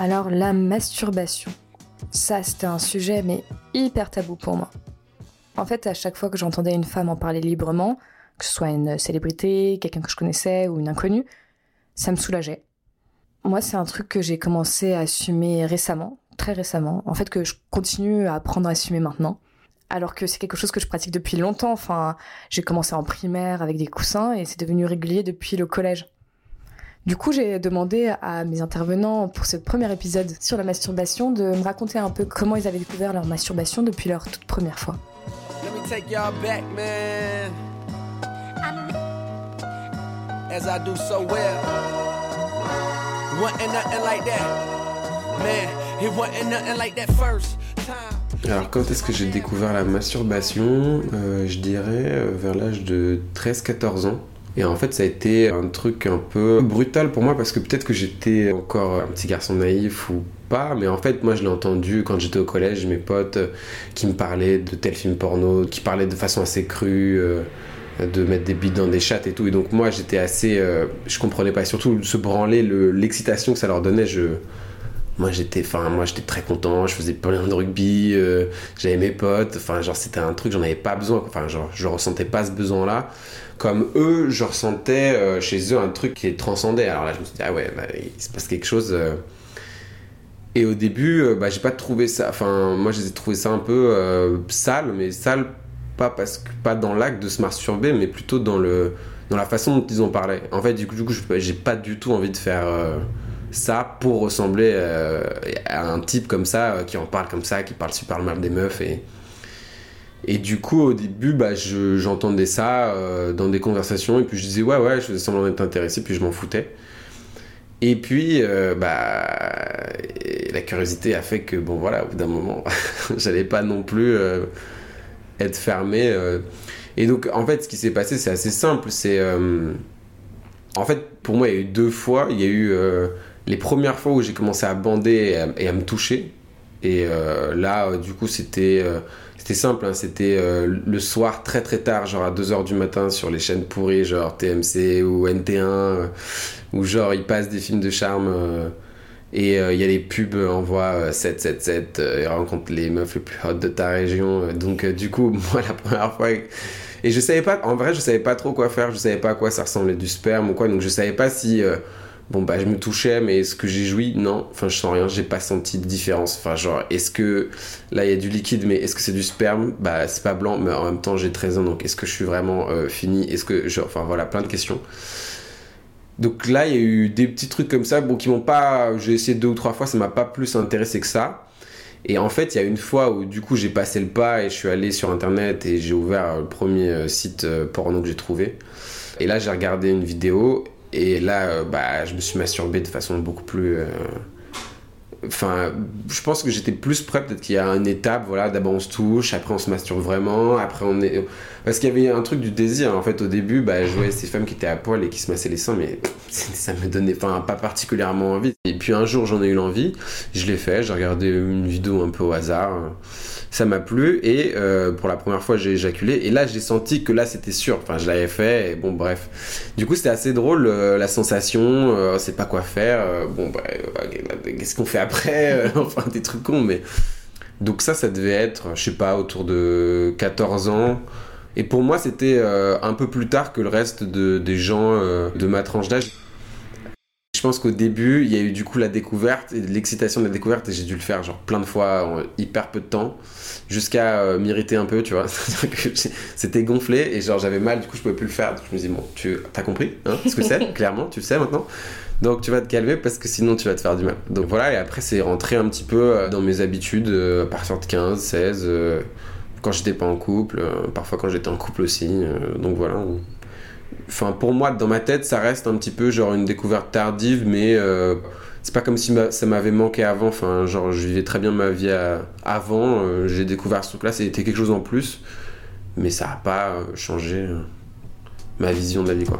Alors la masturbation, ça c'était un sujet mais hyper tabou pour moi. En fait, à chaque fois que j'entendais une femme en parler librement, que ce soit une célébrité, quelqu'un que je connaissais ou une inconnue, ça me soulageait. Moi, c'est un truc que j'ai commencé à assumer récemment, très récemment. En fait, que je continue à apprendre à assumer maintenant. Alors que c'est quelque chose que je pratique depuis longtemps. Enfin, j'ai commencé en primaire avec des coussins et c'est devenu régulier depuis le collège. Du coup, j'ai demandé à mes intervenants pour ce premier épisode sur la masturbation de me raconter un peu comment ils avaient découvert leur masturbation depuis leur toute première fois. As I do so well. nothing like that. Man, it wasn't nothing like that first Alors quand est-ce que j'ai découvert la masturbation? Euh, Je dirais euh, vers l'âge de 13-14 ans. Et en fait, ça a été un truc un peu brutal pour moi parce que peut-être que j'étais encore un petit garçon naïf ou pas, mais en fait, moi je l'ai entendu quand j'étais au collège, mes potes qui me parlaient de tel film porno, qui parlaient de façon assez crue. Euh, de mettre des bites dans des chattes et tout. Et donc moi j'étais assez, euh, je comprenais pas. Surtout se branler, l'excitation que ça leur donnait. Je, moi j'étais, enfin moi j'étais très content. Je faisais plein de rugby, euh, j'avais mes potes. Enfin genre c'était un truc, j'en avais pas besoin. Enfin genre je ressentais pas ce besoin là. Comme eux, je ressentais euh, chez eux un truc qui est transcendait. Alors là je me suis dit ah ouais, bah, il se passe quelque chose. Et au début, bah, j'ai pas trouvé ça. Enfin, moi, j'ai trouvé ça un peu sale, mais sale pas parce que pas dans l'acte de se masturber, mais plutôt dans le dans la façon dont ils en parlaient. En fait, du coup, du coup j'ai pas du tout envie de faire euh, ça pour ressembler euh, à un type comme ça euh, qui en parle comme ça, qui parle super mal des meufs et et du coup, au début, bah, j'entendais ça dans des conversations et puis je disais ouais ouais, je faisais semblant d'être intéressé puis je m'en foutais. Et puis, bah, la curiosité a fait que bon voilà, au bout d'un moment, j'allais pas non plus être fermé. Euh. Et donc, en fait, ce qui s'est passé, c'est assez simple. C'est. Euh, en fait, pour moi, il y a eu deux fois. Il y a eu euh, les premières fois où j'ai commencé à bander et à, me toucher. Et là, du coup, c'était. c'était simple, hein. c'était le soir très très tard, genre à 2h du matin sur les chaînes pourries, genre TMC ou NT1, où genre ils passent des films de charme et il euh, y a les pubs envoie 777 euh, et rencontre les meufs les plus hautes de ta région. Euh, donc du coup, moi la première fois et je savais pas en vrai, je savais pas trop quoi faire, je savais pas à quoi ça ressemblait du sperme ou quoi. Donc je savais pas si bon bah je me touchais mais est-ce que j'ai joui? Non, enfin je sens rien, j'ai pas senti de différence. Enfin genre est-ce que là il y a du liquide mais est-ce que c'est du sperme? Bah c'est pas blanc mais en même temps j'ai 13 ans donc est-ce que je suis vraiment fini? Est-ce que genre enfin voilà plein de questions. Donc là, il y a eu des petits trucs comme ça, bon, qui m'ont pas. J'ai essayé deux ou trois fois, ça m'a pas plus intéressé que ça. Et en fait, il y a une fois où du coup j'ai passé le pas et je suis allé sur internet et j'ai ouvert le premier euh, site euh, porno que j'ai trouvé. Et là, j'ai regardé une vidéo et là, euh, bah, je me suis masturbé de façon beaucoup plus enfin, je pense que j'étais plus prêt. Peut-être qu'il y a une étape, voilà, d'abord on se touche, après on se masturbe vraiment, après on est. Parce qu'il y avait un truc du désir. En fait, au début, bah, je voyais ces femmes qui étaient à poil et qui se massaient les seins, mais ça me donnait pas particulièrement envie. Et puis un jour, j'en ai eu l'envie, je l'ai fait, j'ai regardé une vidéo un peu au hasard ça m'a plu et euh, pour la première fois j'ai éjaculé. Et là j'ai senti que là c'était sûr. Enfin je l'avais fait et bon bref. Du coup c'était assez drôle euh, la sensation euh, c'est pas quoi faire bon bah, qu'est-ce qu'on fait après enfin des trucs cons mais donc ça ça devait être je sais pas autour de 14 ans. Et pour moi c'était un peu plus tard que le reste de, des gens de ma tranche d'âge je pense qu'au début, il y a eu du coup la découverte et l'excitation de la découverte et j'ai dû le faire genre plein de fois en hyper peu de temps jusqu'à euh, m'irriter un peu, tu vois. C'était gonflé et genre j'avais mal, du coup je pouvais plus le faire. je me dis bon, tu as compris hein, ce que c'est Clairement, tu le sais maintenant. Donc tu vas te calmer parce que sinon tu vas te faire du mal. Donc voilà, et après c'est rentré un petit peu euh, dans mes habitudes euh, à partir de 15, 16, quand j'étais pas en couple, parfois quand j'étais en couple aussi. donc voilà. Enfin, pour moi, dans ma tête, ça reste un petit peu genre une découverte tardive, mais euh, c'est pas comme si ça m'avait manqué avant. Enfin, genre, je vivais très bien ma vie avant. Euh, j'ai découvert ce truc-là, c'était quelque chose en plus, mais ça a pas euh, changé ma vision de la vie, quoi.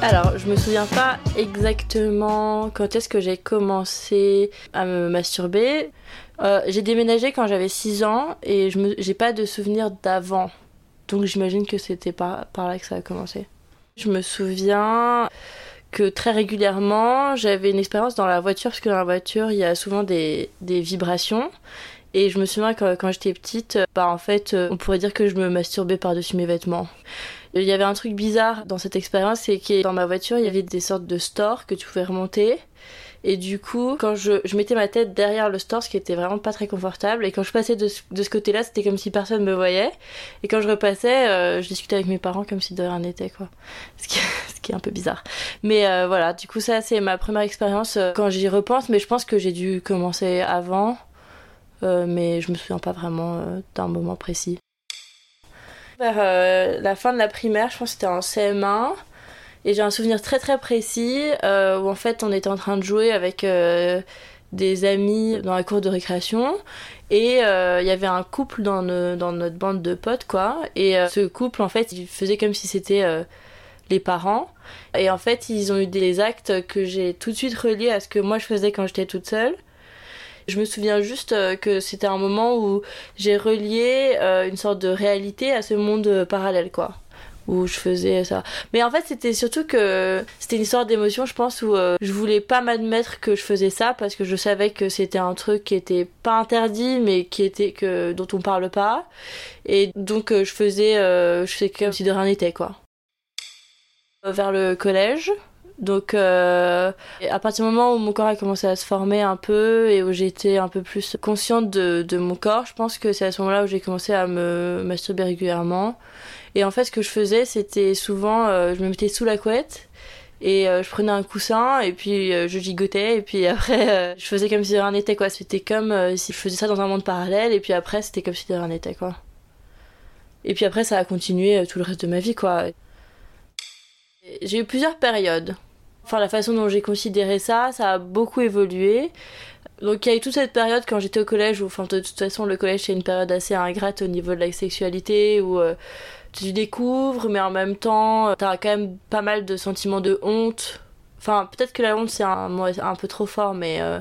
Alors, je me souviens pas exactement quand est-ce que j'ai commencé à me masturber. Euh, j'ai déménagé quand j'avais 6 ans et je n'ai pas de souvenir d'avant. Donc j'imagine que c'était par, par là que ça a commencé. Je me souviens que très régulièrement, j'avais une expérience dans la voiture, parce que dans la voiture, il y a souvent des, des vibrations. Et je me souviens que quand j'étais petite, bah en fait, on pourrait dire que je me masturbais par-dessus mes vêtements. Il y avait un truc bizarre dans cette expérience, c'est que dans ma voiture, il y avait des sortes de stores que tu pouvais remonter. Et du coup, quand je, je, mettais ma tête derrière le store, ce qui était vraiment pas très confortable, et quand je passais de, de ce côté-là, c'était comme si personne me voyait. Et quand je repassais, euh, je discutais avec mes parents comme si de rien n'était, quoi. Ce qui, est un peu bizarre. Mais euh, voilà, du coup, ça, c'est ma première expérience euh, quand j'y repense, mais je pense que j'ai dû commencer avant, euh, mais je me souviens pas vraiment euh, d'un moment précis. Vers euh, la fin de la primaire, je pense que c'était en CM1. Et j'ai un souvenir très très précis euh, où en fait on était en train de jouer avec euh, des amis dans la cour de récréation et il euh, y avait un couple dans, dans, notre bande de potes quoi et ce couple en fait il faisait comme si c'était les parents et en fait ils ont eu des actes que j'ai tout de suite reliés à ce que moi je faisais quand j'étais toute seule je me souviens juste que c'était un moment où j'ai relié une sorte de réalité à ce monde parallèle quoi où je faisais ça. Mais en fait, c'était surtout que c'était une histoire d'émotion, je pense, où euh, je voulais pas m'admettre que je faisais ça parce que je savais que c'était un truc qui était pas interdit, mais qui était que dont on parle pas. Et donc, euh, je faisais, euh, je faisais comme si de rien n'était, quoi. Vers le collège, donc euh, à partir du moment où mon corps a commencé à se former un peu et où j'étais un peu plus consciente de, mon corps, je pense que c'est à ce moment-là où j'ai commencé à me masturber régulièrement. Et en fait ce que je faisais c'était souvent euh, je me mettais sous la couette et euh, je prenais un coussin et puis euh, je gigotais et puis après euh, je faisais comme si de rien n'était quoi. C'était comme euh, si je faisais ça dans un monde parallèle et puis après c'était comme si de rien n'était quoi. Et puis après ça a continué tout le reste de ma vie quoi. J'ai eu plusieurs périodes enfin la façon dont j'ai considéré ça, ça a beaucoup évolué. Donc il y a eu toute cette période quand j'étais au collège où, enfin de toute façon le collège c'est une période assez ingrate au niveau de la sexualité où euh, tu découvres mais en même temps t'as quand même pas mal de sentiments de honte. Enfin peut-être que la honte c'est un mot un peu trop fort mais euh,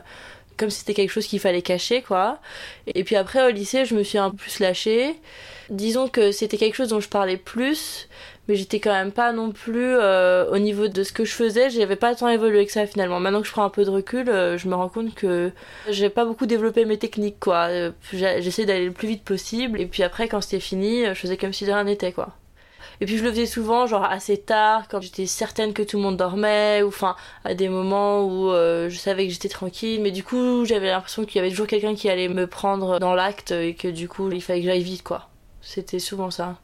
comme c'était quelque chose qu'il fallait cacher quoi. Et puis après au lycée je me suis un peu plus lâchée. Disons que c'était quelque chose dont je parlais plus mais j'étais quand même pas non plus euh, au niveau de ce que je faisais, j'avais pas tant évolué que ça finalement. Maintenant que je prends un peu de recul, euh, je me rends compte que j'ai pas beaucoup développé mes techniques quoi. Euh, J'essaie d'aller le plus vite possible et puis après quand c'était fini, je faisais comme si de rien n'était quoi. Et puis je le faisais souvent, genre assez tard, quand j'étais certaine que tout le monde dormait, ou enfin à des moments où euh, je savais que j'étais tranquille, mais du coup j'avais l'impression qu'il y avait toujours quelqu'un qui allait me prendre dans l'acte et que du coup il fallait que j'aille vite quoi. C'était souvent ça.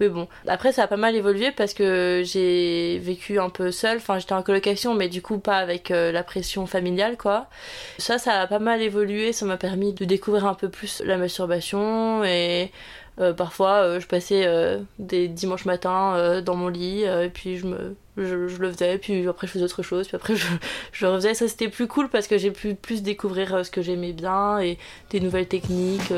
Mais bon, après ça a pas mal évolué parce que j'ai vécu un peu seule, enfin j'étais en colocation mais du coup pas avec euh, la pression familiale quoi. Ça ça a pas mal évolué, ça m'a permis de découvrir un peu plus la masturbation et euh, parfois euh, je passais des dimanches matins dans mon lit et puis je me je, le faisais puis après je faisais autre chose puis après je, je le refaisais. Ça c'était plus cool parce que j'ai pu plus découvrir ce que j'aimais bien et des nouvelles techniques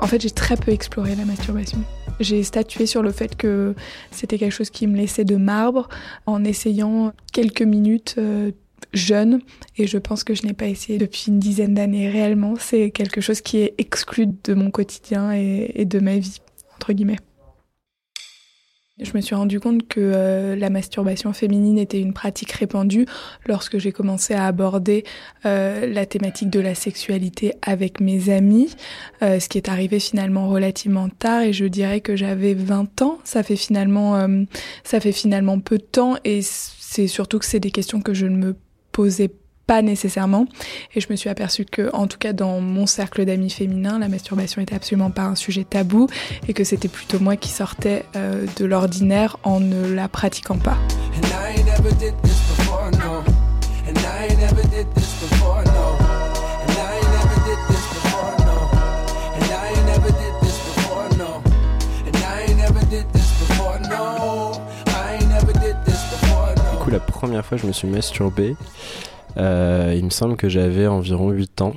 En fait, j'ai très peu exploré la masturbation. J'ai statué sur le fait que c'était quelque chose qui me laissait de marbre en essayant quelques minutes euh, jeune et je pense que je n'ai pas essayé depuis une dizaine d'années réellement. C'est quelque chose qui est exclu de mon quotidien et, et de ma vie, entre guillemets. Je me suis rendu compte que euh, la masturbation féminine était une pratique répandue lorsque j'ai commencé à aborder euh, la thématique de la sexualité avec mes amis, euh, ce qui est arrivé finalement relativement tard et je dirais que j'avais 20 ans. Ça fait finalement, peu de temps et c'est surtout que c'est des questions que je ne me posais pas nécessairement. Et je me suis aperçue que, en tout cas, dans mon cercle d'amis féminins, la masturbation était absolument pas un sujet tabou et que c'était plutôt moi qui sortais euh, de l'ordinaire en ne la pratiquant pas. Du coup, la première fois je me suis masturbé, euh, il me semble que j'avais environ 8 ans.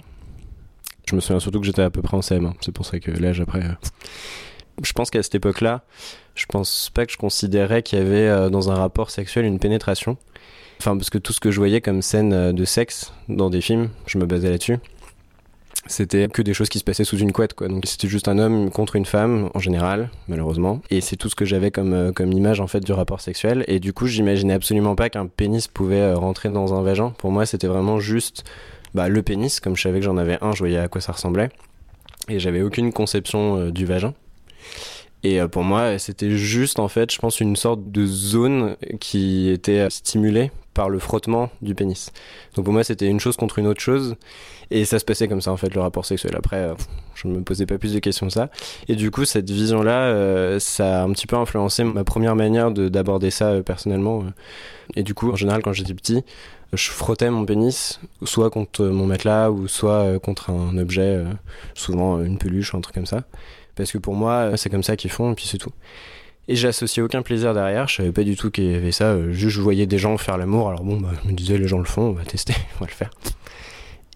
Je me souviens surtout que j'étais à peu près en CM1. C'est pour ça que l'âge après. Je pense qu'à cette époque-là, je pense pas que je considérais qu'il y avait euh, dans un rapport sexuel une pénétration. Enfin, parce que tout ce que je voyais comme scène euh, de sexe dans des films, je me basais là-dessus. C'était que des choses qui se passaient sous une couette quoi. Donc c'était juste un homme contre une femme en général malheureusement. Et c'est tout ce que j'avais comme euh, comme image en fait du rapport sexuel. Et du coup j'imaginais absolument pas qu'un pénis pouvait euh, rentrer dans un vagin. Pour moi c'était vraiment juste bah, le pénis comme je savais que j'en avais un je voyais à quoi ça ressemblait. Et j'avais aucune conception euh, du vagin. Et pour moi, c'était juste en fait, je pense, une sorte de zone qui était stimulée par le frottement du pénis. Donc pour moi, c'était une chose contre une autre chose. Et ça se passait comme ça, en fait, le rapport sexuel. Après, euh, je ne me posais pas plus de questions que ça. Et du coup, cette vision-là, euh, ça a un petit peu influencé ma première manière d'aborder ça euh, personnellement. Et du coup, en général, quand j'étais petit, je frottais mon pénis, soit contre mon matelas, ou soit contre un objet, souvent une peluche un truc comme ça. Parce que pour moi, c'est comme ça qu'ils font, et puis c'est tout. Et j'associais aucun plaisir derrière, je savais pas du tout qu'il y avait ça, juste je voyais des gens faire l'amour, alors bon, bah, je me disais les gens le font, on va tester, on va le faire.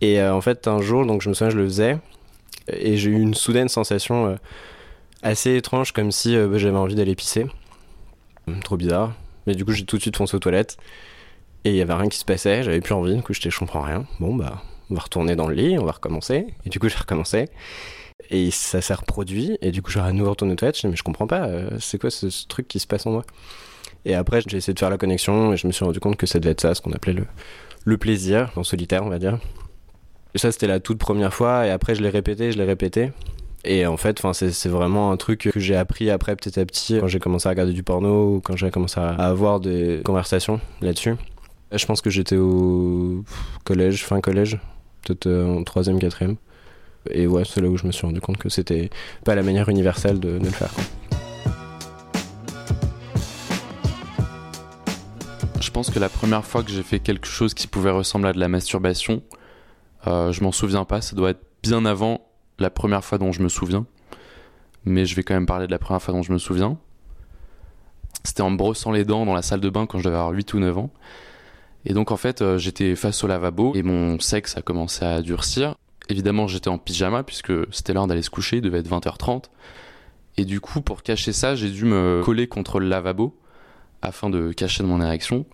Et euh, en fait, un jour, donc je me souviens, je le faisais, et j'ai eu une soudaine sensation euh, assez étrange, comme si euh, bah, j'avais envie d'aller pisser. Trop bizarre. Mais du coup, j'ai tout de suite foncé aux toilettes, et il y avait rien qui se passait, j'avais plus envie, du coup, je comprends rien. Bon, bah, on va retourner dans le lit, on va recommencer. Et du coup, j'ai recommencé. Et ça s'est reproduit, et du coup, j'ai à nouveau retourné aux je mais je comprends pas, c'est quoi ce, ce, truc qui se passe en moi? Et après, j'ai essayé de faire la connexion, et je me suis rendu compte que ça devait être ça, ce qu'on appelait le, le plaisir, en solitaire, on va dire. Et ça, c'était la toute première fois. Et après, je l'ai répété, je l'ai répété. Et en fait, c'est vraiment un truc que j'ai appris après petit à petit quand j'ai commencé à regarder du porno ou quand j'ai commencé à avoir des conversations là-dessus. Je pense que j'étais au collège, fin collège, peut-être euh, en troisième, quatrième. Et ouais, c'est là où je me suis rendu compte que c'était pas la manière universelle de, de le faire. Je pense que la première fois que j'ai fait quelque chose qui pouvait ressembler à de la masturbation, euh, je m'en souviens pas, ça doit être bien avant la première fois dont je me souviens. Mais je vais quand même parler de la première fois dont je me souviens. C'était en me brossant les dents dans la salle de bain quand je devais avoir 8 ou 9 ans. Et donc en fait, euh, j'étais face au lavabo et mon sexe a commencé à durcir. Évidemment, j'étais en pyjama puisque c'était l'heure d'aller se coucher, il devait être 20h30. Et du coup, pour cacher ça, j'ai dû me coller contre le lavabo afin de cacher mon érection.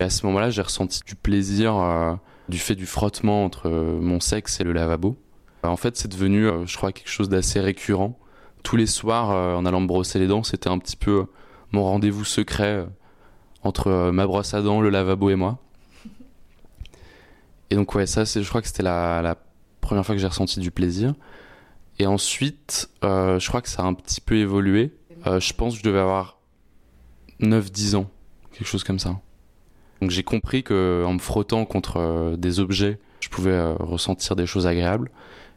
Et à ce moment-là, j'ai ressenti du plaisir euh, du fait du frottement entre euh, mon sexe et le lavabo. En fait, c'est devenu, euh, je crois, quelque chose d'assez récurrent. Tous les soirs, en allant me brosser les dents, c'était un petit peu mon rendez-vous secret entre ma brosse à dents, le lavabo et moi. Et donc ouais, ça, je crois que c'était la, première fois que j'ai ressenti du plaisir. Et ensuite, je crois que ça a un petit peu évolué. je pense que je devais avoir 9-10 ans, quelque chose comme ça. Donc j'ai compris que en me frottant contre euh, des objets, je pouvais euh, ressentir des choses agréables.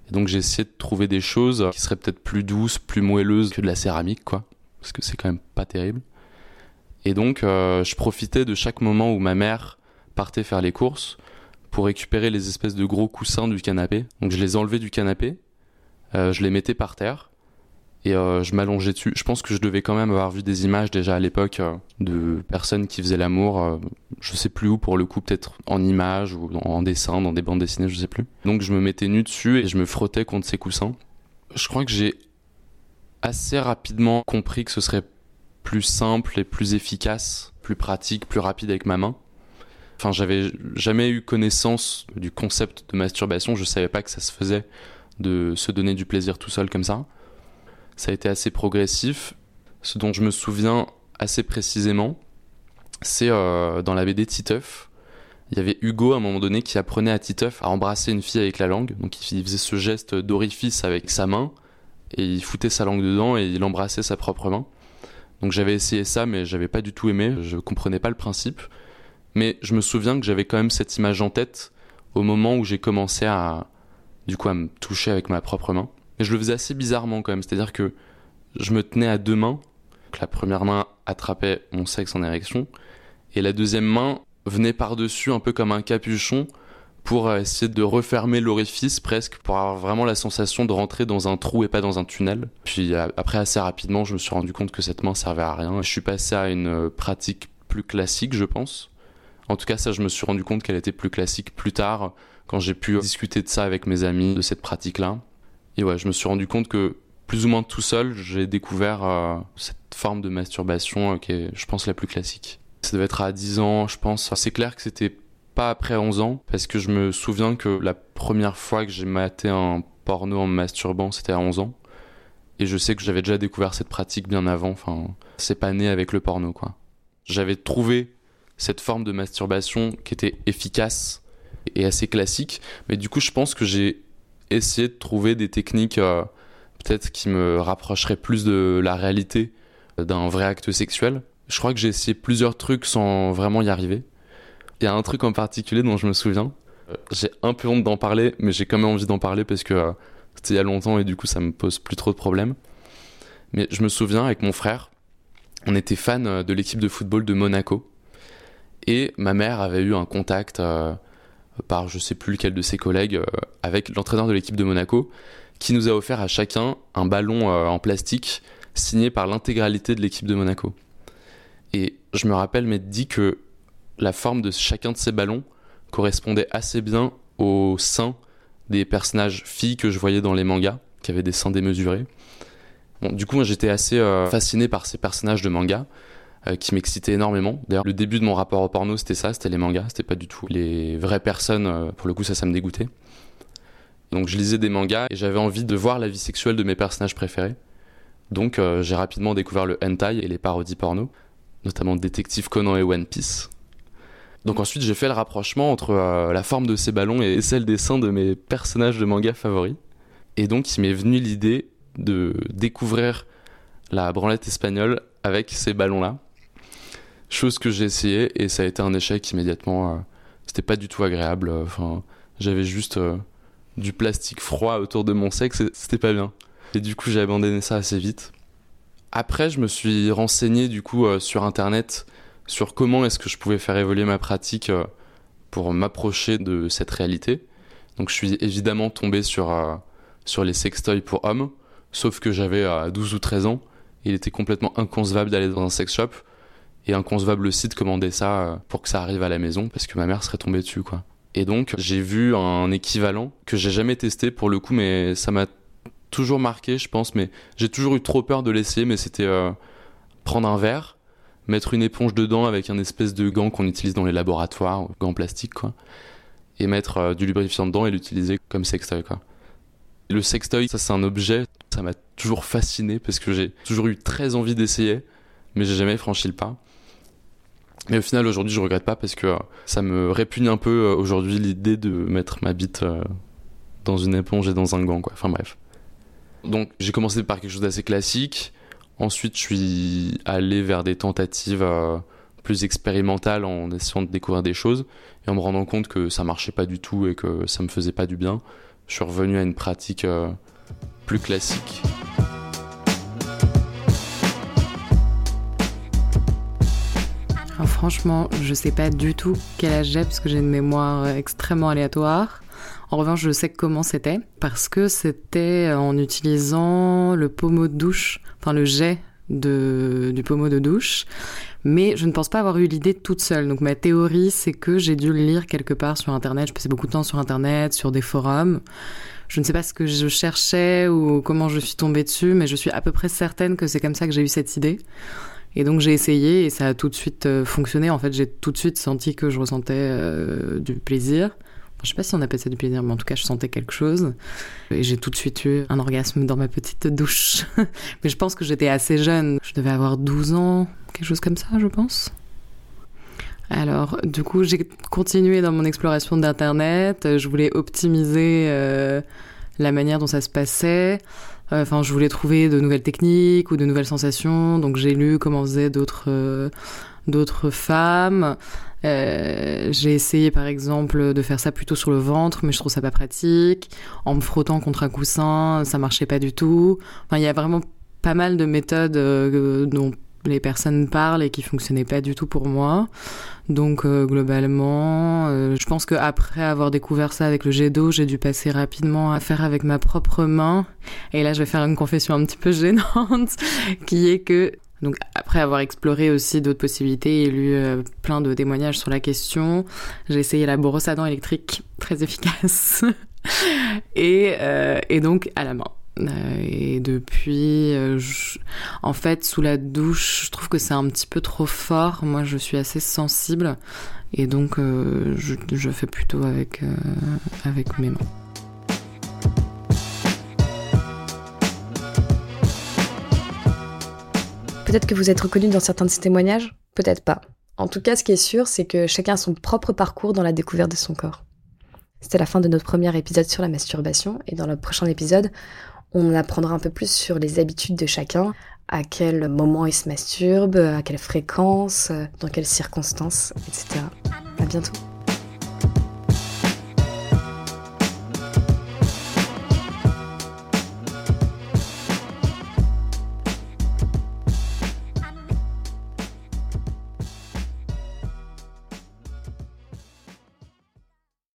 Et donc j'ai essayé de trouver des choses qui seraient peut-être plus douces, plus moelleuses que de la céramique, quoi, parce que c'est quand même pas terrible. Et donc euh, je profitais de chaque moment où ma mère partait faire les courses pour récupérer les espèces de gros coussins du canapé. Donc je les enlevais du canapé, je les mettais par terre et euh, je m'allongeais dessus. Je pense que je devais quand même avoir vu des images déjà à l'époque euh, de personnes qui faisaient l'amour, euh, je sais plus où pour le coup, peut-être en images ou en dessin, dans des bandes dessinées, je sais plus. Donc je me mettais nu dessus et je me frottais contre ces coussins. Je crois que j'ai assez rapidement compris que ce serait plus simple et plus efficace, plus pratique, plus rapide avec ma main. Enfin, j'avais jamais eu connaissance du concept de masturbation, je savais pas que ça se faisait de se donner du plaisir tout seul comme ça. Ça a été assez progressif. Ce dont je me souviens assez précisément, c'est euh, dans la BD Titeuf. Il y avait Hugo à un moment donné qui apprenait à Titeuf à embrasser une fille avec la langue. Donc il faisait ce geste d'orifice avec sa main et il foutait sa langue dedans et il embrassait sa propre main. Donc j'avais essayé ça mais j'avais pas du tout aimé, je comprenais pas le principe. Mais je me souviens que j'avais quand même cette image en tête au moment où j'ai commencé à du coup à me toucher avec ma propre main. Mais je le faisais assez bizarrement quand même. C'est-à-dire que je me tenais à deux mains. la première main attrapait mon sexe en érection. Et la deuxième main venait par-dessus, un peu comme un capuchon, pour essayer de refermer l'orifice presque, pour avoir vraiment la sensation de rentrer dans un trou et pas dans un tunnel. Puis après, assez rapidement, je me suis rendu compte que cette main servait à rien. Je suis passé à une pratique plus classique, je pense. En tout cas, ça, je me suis rendu compte qu'elle était plus classique plus tard, quand j'ai pu discuter de ça avec mes amis, de cette pratique-là. Et ouais, je me suis rendu compte que plus ou moins tout seul, j'ai découvert euh, cette forme de masturbation euh, qui est, je pense, la plus classique. Ça devait être à 10 ans, je pense. c'est clair que c'était pas après 11 ans, parce que je me souviens que la première fois que j'ai maté un porno en masturbant, c'était à 11 ans. Et je sais que j'avais déjà découvert cette pratique bien avant. Enfin, c'est pas né avec le porno, quoi. J'avais trouvé cette forme de masturbation qui était efficace et assez classique. Mais du coup, je pense que j'ai essayé de trouver des techniques euh, peut-être qui me rapprocheraient plus de la réalité d'un vrai acte sexuel. Je crois que j'ai essayé plusieurs trucs sans vraiment y arriver. Il y a un truc en particulier dont je me souviens. Euh, j'ai un peu honte d'en parler, mais j'ai quand même envie d'en parler parce que euh, c'était il y a longtemps et du coup ça me pose plus trop de problèmes. Mais je me souviens avec mon frère, on était fan de l'équipe de football de Monaco. Et ma mère avait eu un contact par je sais plus lequel de ses collègues euh, avec l'entraîneur de l'équipe de Monaco qui nous a offert à chacun un ballon euh, en plastique signé par l'intégralité de l'équipe de Monaco. Et je me rappelle m'être dit que la forme de chacun de ces ballons correspondait assez bien au sein des personnages filles que je voyais dans les mangas, qui avaient des seins démesurés. Bon, du coup, j'étais assez euh, fasciné par ces personnages de manga. Euh, qui m'excitait énormément. D'ailleurs, le début de mon rapport au porno, c'était ça, c'était les mangas, c'était pas du tout les vraies personnes. Euh, pour le coup, ça, ça me dégoûtait. Donc, je lisais des mangas et j'avais envie de voir la vie sexuelle de mes personnages préférés. Donc, euh, j'ai rapidement découvert le hentai et les parodies porno, notamment Détective Conan et One Piece. Donc ensuite, j'ai fait le rapprochement entre la forme de ces ballons et celle des seins de mes personnages de manga favoris. Et donc, il m'est venu l'idée de découvrir la branlette espagnole avec ces ballons-là. Chose que j'ai essayé et ça a été un échec immédiatement. Euh, c'était pas du tout agréable. Euh, enfin, j'avais juste euh, du plastique froid autour de mon sexe c'était pas bien. Et du coup, j'ai abandonné ça assez vite. Après, je me suis renseigné du coup sur internet sur comment est-ce que je pouvais faire évoluer ma pratique pour m'approcher de cette réalité. Donc, je suis évidemment tombé sur, sur les sextoys pour hommes, sauf que j'avais 12 ou 13 ans. Il était complètement inconcevable d'aller dans un sex shop et inconcevable aussi de commander ça euh, pour que ça arrive à la maison parce que ma mère serait tombée dessus quoi. Et donc j'ai vu un équivalent que j'ai jamais testé pour le coup mais ça m'a toujours marqué je pense mais j'ai toujours eu trop peur de l'essayer mais c'était euh, prendre un verre, mettre une éponge dedans avec un espèce de gant qu'on utilise dans les laboratoires, gant plastique quoi et mettre euh, du lubrifiant dedans et l'utiliser comme sextoy quoi. Le sextoy, ça c'est un objet, ça m'a toujours fasciné parce que j'ai toujours eu très envie d'essayer, mais j'ai jamais franchi le pas. Mais au final, aujourd'hui, je regrette pas parce que euh, ça me répugne un peu euh, aujourd'hui l'idée de mettre ma bite euh, dans une éponge et dans un gant, quoi. Enfin bref. Donc, j'ai commencé par quelque chose d'assez classique. Ensuite, je suis allé vers des tentatives plus expérimentales en essayant de découvrir des choses et en me rendant compte que ça marchait pas du tout et que ça me faisait pas du bien. Je suis revenu à une pratique plus classique. Franchement, je sais pas du tout quel âge j'ai parce que j'ai une mémoire extrêmement aléatoire. En revanche, je sais comment c'était parce que c'était en utilisant le pommeau de douche, enfin le jet de, du pommeau de douche. Mais je ne pense pas avoir eu l'idée toute seule. Donc ma théorie, c'est que j'ai dû le lire quelque part sur Internet. Je passais beaucoup de temps sur Internet, sur des forums. Je ne sais pas ce que je cherchais ou comment je suis tombée dessus, mais je suis à peu près certaine que c'est comme ça que j'ai eu cette idée. Et donc j'ai essayé et ça a tout de suite euh, fonctionné. En fait, j'ai tout de suite senti que je ressentais euh, du plaisir. Enfin, je sais pas si on appelle ça du plaisir, mais en tout cas, je sentais quelque chose. Et j'ai tout de suite eu un orgasme dans ma petite douche. mais je pense que j'étais assez jeune. Je devais avoir 12 ans, quelque chose comme ça, je pense. Alors, du coup, j'ai continué dans mon exploration d'Internet. Je voulais optimiser euh, la manière dont ça se passait. Euh, enfin, je voulais trouver de nouvelles techniques ou de nouvelles sensations. Donc, j'ai lu comment faisaient d'autres euh, d'autres femmes. Euh, j'ai essayé par exemple de faire ça plutôt sur le ventre, mais je trouve ça pas pratique. En me frottant contre un coussin, ça marchait pas du tout. Enfin, il y a vraiment pas mal de méthodes dont les personnes parlent et qui fonctionnaient pas du tout pour moi. Donc euh, globalement, euh, je pense qu'après avoir découvert ça avec le jet d'eau, j'ai dû passer rapidement à faire avec ma propre main. Et là, je vais faire une confession un petit peu gênante, qui est que donc après avoir exploré aussi d'autres possibilités et lu euh, plein de témoignages sur la question, j'ai essayé la brosse à dents électrique, très efficace, et, et donc à la main. Euh, et depuis, euh, en fait, sous la douche, je trouve que c'est un petit peu trop fort. Moi, je suis assez sensible et donc euh, je, fais plutôt avec, avec mes mains. Peut-être que vous êtes reconnu dans certains de ces témoignages, peut-être pas. En tout cas, ce qui est sûr, c'est que chacun a son propre parcours dans la découverte de son corps. C'était la fin de notre premier épisode sur la masturbation, et dans le prochain épisode, on apprendra un peu plus sur les habitudes de chacun, à quel moment il se masturbe, à quelle fréquence, dans quelles circonstances, etc. À bientôt.